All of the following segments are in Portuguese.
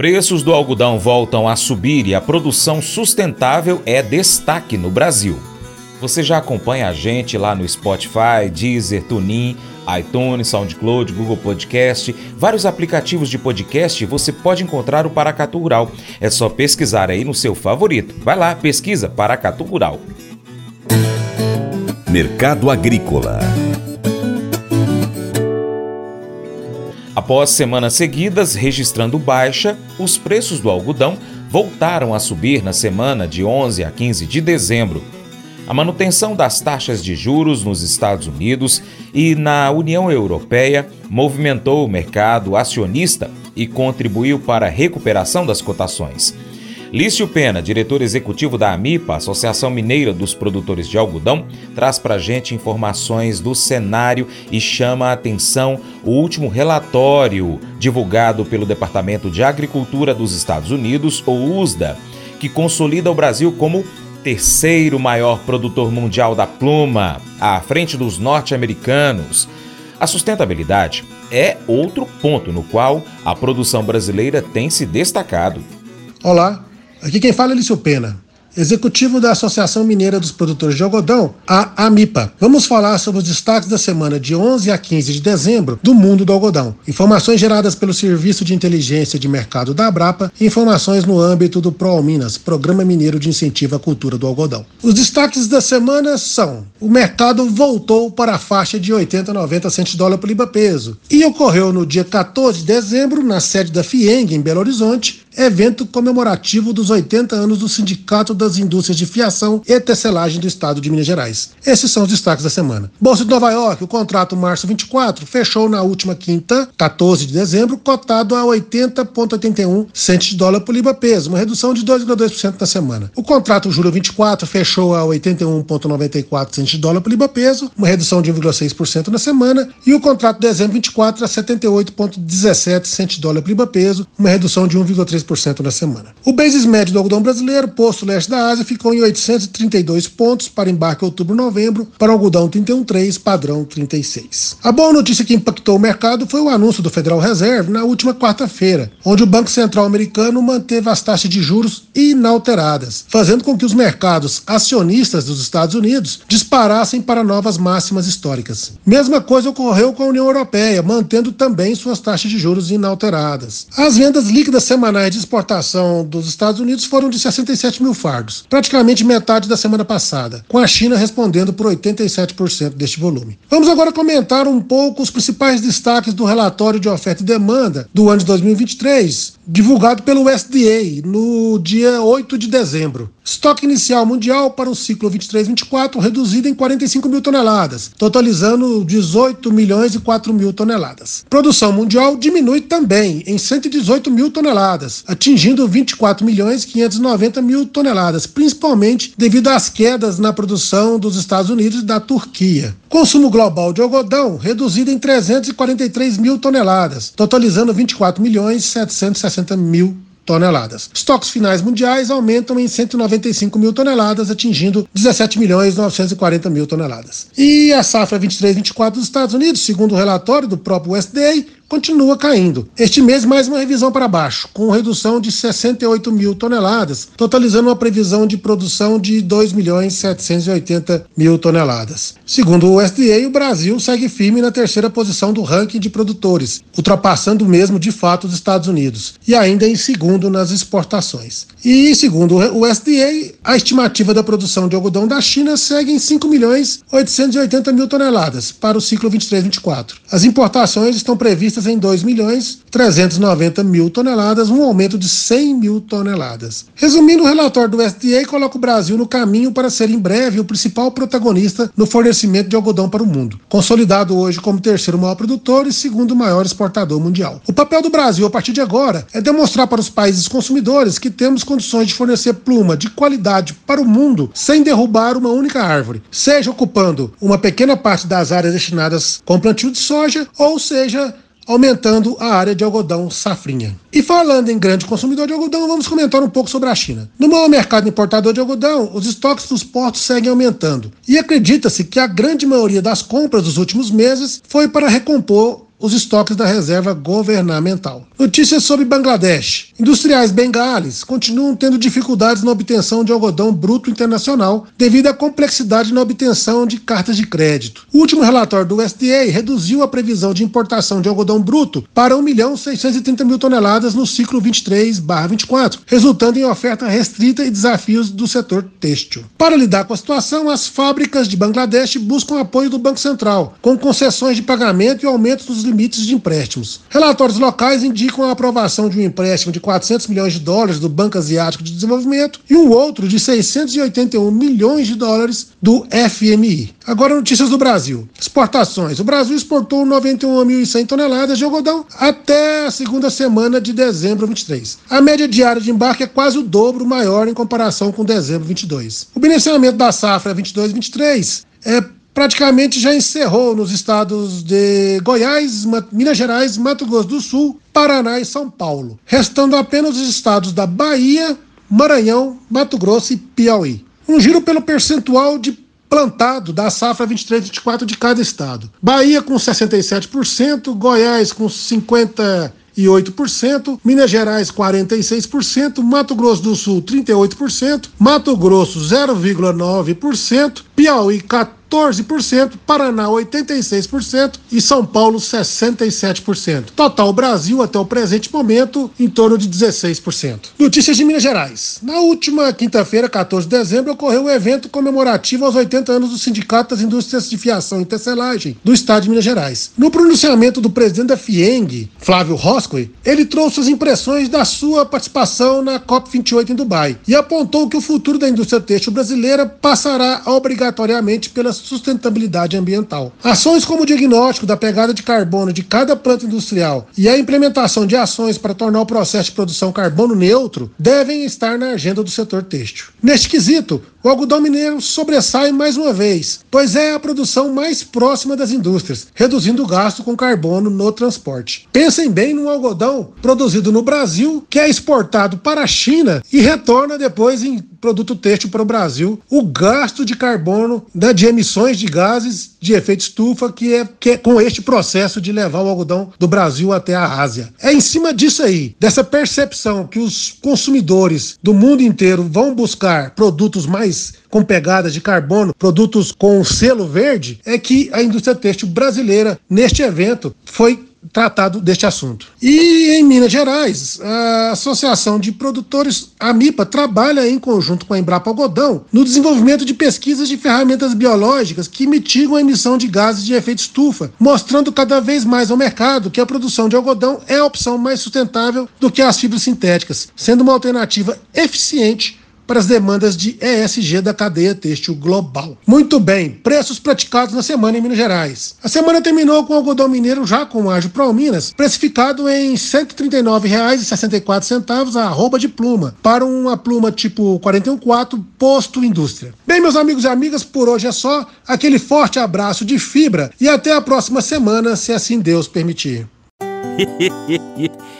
Preços do algodão voltam a subir e a produção sustentável é destaque no Brasil. Você já acompanha a gente lá no Spotify, Deezer, TuneIn, iTunes, SoundCloud, Google Podcast, vários aplicativos de podcast você pode encontrar o Paracatu Rural. É só pesquisar aí no seu favorito. Vai lá, pesquisa Paracatu Rural. Mercado Agrícola Após semanas seguidas registrando baixa, os preços do algodão voltaram a subir na semana de 11 a 15 de dezembro. A manutenção das taxas de juros nos Estados Unidos e na União Europeia movimentou o mercado acionista e contribuiu para a recuperação das cotações. Lício Pena, diretor executivo da AMIPA, Associação Mineira dos Produtores de Algodão, traz para a gente informações do cenário e chama a atenção o último relatório divulgado pelo Departamento de Agricultura dos Estados Unidos, ou USDA, que consolida o Brasil como terceiro maior produtor mundial da pluma, à frente dos norte-americanos. A sustentabilidade é outro ponto no qual a produção brasileira tem se destacado. Olá, Aqui quem fala é Lício Pena executivo da Associação Mineira dos Produtores de Algodão, a AMIPA. Vamos falar sobre os destaques da semana de 11 a 15 de dezembro do mundo do algodão. Informações geradas pelo Serviço de Inteligência de Mercado da Abrapa e informações no âmbito do ProAlminas, Programa Mineiro de Incentivo à Cultura do Algodão. Os destaques da semana são: o mercado voltou para a faixa de 80 a 90 centos de dólar por libra peso e ocorreu no dia 14 de dezembro na sede da FIENG em Belo Horizonte, evento comemorativo dos 80 anos do Sindicato das indústrias de fiação e tecelagem do estado de Minas Gerais. Esses são os destaques da semana. Bolsa de Nova York, o contrato março 24 fechou na última quinta, 14 de dezembro, cotado a 80,81 centos de dólar por libra peso, uma redução de 2,2% na semana. O contrato julho 24 fechou a 81,94 centos de dólar por libra peso, uma redução de 1,6% na semana, e o contrato dezembro 24 a 78,17 centos de dólar por libra peso, uma redução de 1,3% na semana. O basis médio do algodão brasileiro, posto leste da Ásia ficou em 832 pontos para embarque outubro-novembro, para algodão 31,3, padrão 36. A boa notícia que impactou o mercado foi o anúncio do Federal Reserve na última quarta-feira, onde o Banco Central americano manteve as taxas de juros inalteradas, fazendo com que os mercados acionistas dos Estados Unidos disparassem para novas máximas históricas. Mesma coisa ocorreu com a União Europeia, mantendo também suas taxas de juros inalteradas. As vendas líquidas semanais de exportação dos Estados Unidos foram de 67 mil fardos praticamente metade da semana passada, com a China respondendo por 87% deste volume. Vamos agora comentar um pouco os principais destaques do relatório de oferta e demanda do ano de 2023, divulgado pelo USDA no dia 8 de dezembro. Estoque inicial mundial para o ciclo 23-24 reduzido em 45 mil toneladas, totalizando 18 milhões e 4 mil toneladas. Produção mundial diminui também em 118 mil toneladas, atingindo 24 milhões e 590 mil toneladas, principalmente devido às quedas na produção dos Estados Unidos e da Turquia. Consumo global de algodão reduzido em 343 mil toneladas, totalizando 24 milhões e 760 mil toneladas. Estoques finais mundiais aumentam em 195 mil toneladas, atingindo 17 milhões 940 mil toneladas. E a safra 23-24 dos Estados Unidos, segundo o relatório do próprio USDA, continua caindo. Este mês, mais uma revisão para baixo, com redução de 68 mil toneladas, totalizando uma previsão de produção de 2 milhões 780 mil toneladas. Segundo o USDA, o Brasil segue firme na terceira posição do ranking de produtores, ultrapassando mesmo de fato os Estados Unidos, e ainda em segundo nas exportações. E segundo o USDA, a estimativa da produção de algodão da China segue em 5 milhões 880 mil toneladas para o ciclo 23-24. As importações estão previstas em 2 milhões 390 mil toneladas, um aumento de 100 mil toneladas. Resumindo, o relatório do SDA coloca o Brasil no caminho para ser em breve o principal protagonista no fornecimento de algodão para o mundo, consolidado hoje como terceiro maior produtor e segundo maior exportador mundial. O papel do Brasil a partir de agora é demonstrar para os países consumidores que temos condições de fornecer pluma de qualidade para o mundo sem derrubar uma única árvore, seja ocupando uma pequena parte das áreas destinadas com plantio de soja ou seja aumentando a área de algodão safrinha. E falando em grande consumidor de algodão, vamos comentar um pouco sobre a China. No maior mercado importador de algodão, os estoques dos portos seguem aumentando. E acredita-se que a grande maioria das compras dos últimos meses foi para recompor os estoques da reserva governamental. Notícias sobre Bangladesh. Industriais bengales continuam tendo dificuldades na obtenção de algodão bruto internacional devido à complexidade na obtenção de cartas de crédito. O último relatório do USDA reduziu a previsão de importação de algodão bruto para 1 milhão 630 mil toneladas no ciclo 23/24, resultando em oferta restrita e desafios do setor têxtil. Para lidar com a situação, as fábricas de Bangladesh buscam apoio do Banco Central, com concessões de pagamento e aumento dos limites de empréstimos. Relatórios locais indicam a aprovação de um empréstimo de 400 milhões de dólares do Banco Asiático de Desenvolvimento e um outro de 681 milhões de dólares do FMI. Agora notícias do Brasil. Exportações. O Brasil exportou 91.100 toneladas de algodão até a segunda semana de dezembro 23. A média diária de embarque é quase o dobro maior em comparação com dezembro 22. O beneficiamento da safra 22-23 é praticamente já encerrou nos estados de Goiás, Minas Gerais, Mato Grosso do Sul, Paraná e São Paulo, restando apenas os estados da Bahia, Maranhão, Mato Grosso e Piauí. Um giro pelo percentual de plantado da safra 23-24 de cada estado. Bahia com 67%, Goiás com 50 38%, Minas Gerais 46%, Mato Grosso do Sul 38%, Mato Grosso 0,9%, Piauí 14%, 14%, Paraná 86% e São Paulo 67%. Total Brasil até o presente momento em torno de 16%. Notícias de Minas Gerais. Na última quinta-feira, 14 de dezembro, ocorreu um evento comemorativo aos 80 anos do Sindicato das Indústrias de Fiação e Tecelagem do Estado de Minas Gerais. No pronunciamento do presidente da FIENG, Flávio Roscoe, ele trouxe as impressões da sua participação na COP28 em Dubai e apontou que o futuro da indústria têxtil brasileira passará obrigatoriamente pelas sustentabilidade ambiental. Ações como o diagnóstico da pegada de carbono de cada planta industrial e a implementação de ações para tornar o processo de produção carbono neutro devem estar na agenda do setor têxtil. Neste quesito, o algodão mineiro sobressai mais uma vez, pois é a produção mais próxima das indústrias, reduzindo o gasto com carbono no transporte. Pensem bem num algodão produzido no Brasil que é exportado para a China e retorna depois em produto têxtil para o Brasil. O gasto de carbono né, de emissões de gases de efeito estufa que é, que é com este processo de levar o algodão do Brasil até a Ásia. É em cima disso aí, dessa percepção que os consumidores do mundo inteiro vão buscar produtos mais com pegadas de carbono, produtos com selo verde, é que a indústria têxtil brasileira, neste evento, foi tratado deste assunto. E em Minas Gerais, a Associação de Produtores, a MIPA, trabalha em conjunto com a Embrapa Algodão no desenvolvimento de pesquisas de ferramentas biológicas que mitigam a emissão de gases de efeito estufa, mostrando cada vez mais ao mercado que a produção de algodão é a opção mais sustentável do que as fibras sintéticas, sendo uma alternativa eficiente para as demandas de ESG da cadeia têxtil global. Muito bem, preços praticados na semana em Minas Gerais. A semana terminou com o algodão mineiro já com ágio Pro Minas, precificado em R$ 139,64 a arroba de pluma, para uma pluma tipo 414 posto indústria. Bem, meus amigos e amigas, por hoje é só. Aquele forte abraço de fibra e até a próxima semana, se assim Deus permitir.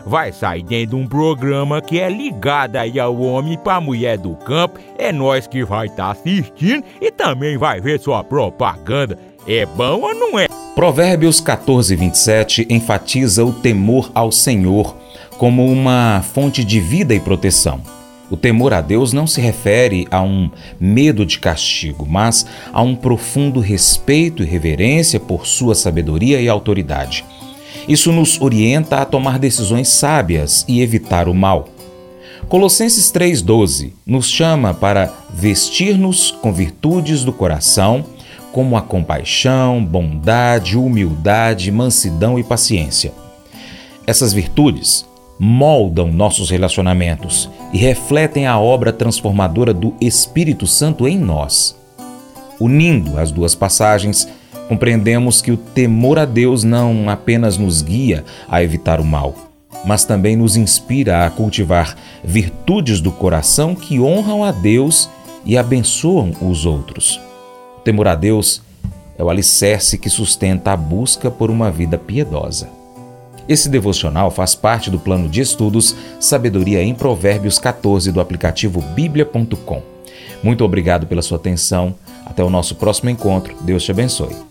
vai sair dentro de um programa que é ligado aí ao homem para mulher do campo. É nós que vai estar tá assistindo e também vai ver sua propaganda. É bom ou não é? Provérbios 14, 27 enfatiza o temor ao Senhor como uma fonte de vida e proteção. O temor a Deus não se refere a um medo de castigo, mas a um profundo respeito e reverência por sua sabedoria e autoridade. Isso nos orienta a tomar decisões sábias e evitar o mal. Colossenses 3,12 nos chama para vestir-nos com virtudes do coração, como a compaixão, bondade, humildade, mansidão e paciência. Essas virtudes moldam nossos relacionamentos e refletem a obra transformadora do Espírito Santo em nós. Unindo as duas passagens, Compreendemos que o temor a Deus não apenas nos guia a evitar o mal, mas também nos inspira a cultivar virtudes do coração que honram a Deus e abençoam os outros. O temor a Deus é o alicerce que sustenta a busca por uma vida piedosa. Esse devocional faz parte do plano de estudos Sabedoria em Provérbios 14 do aplicativo bíblia.com. Muito obrigado pela sua atenção. Até o nosso próximo encontro. Deus te abençoe.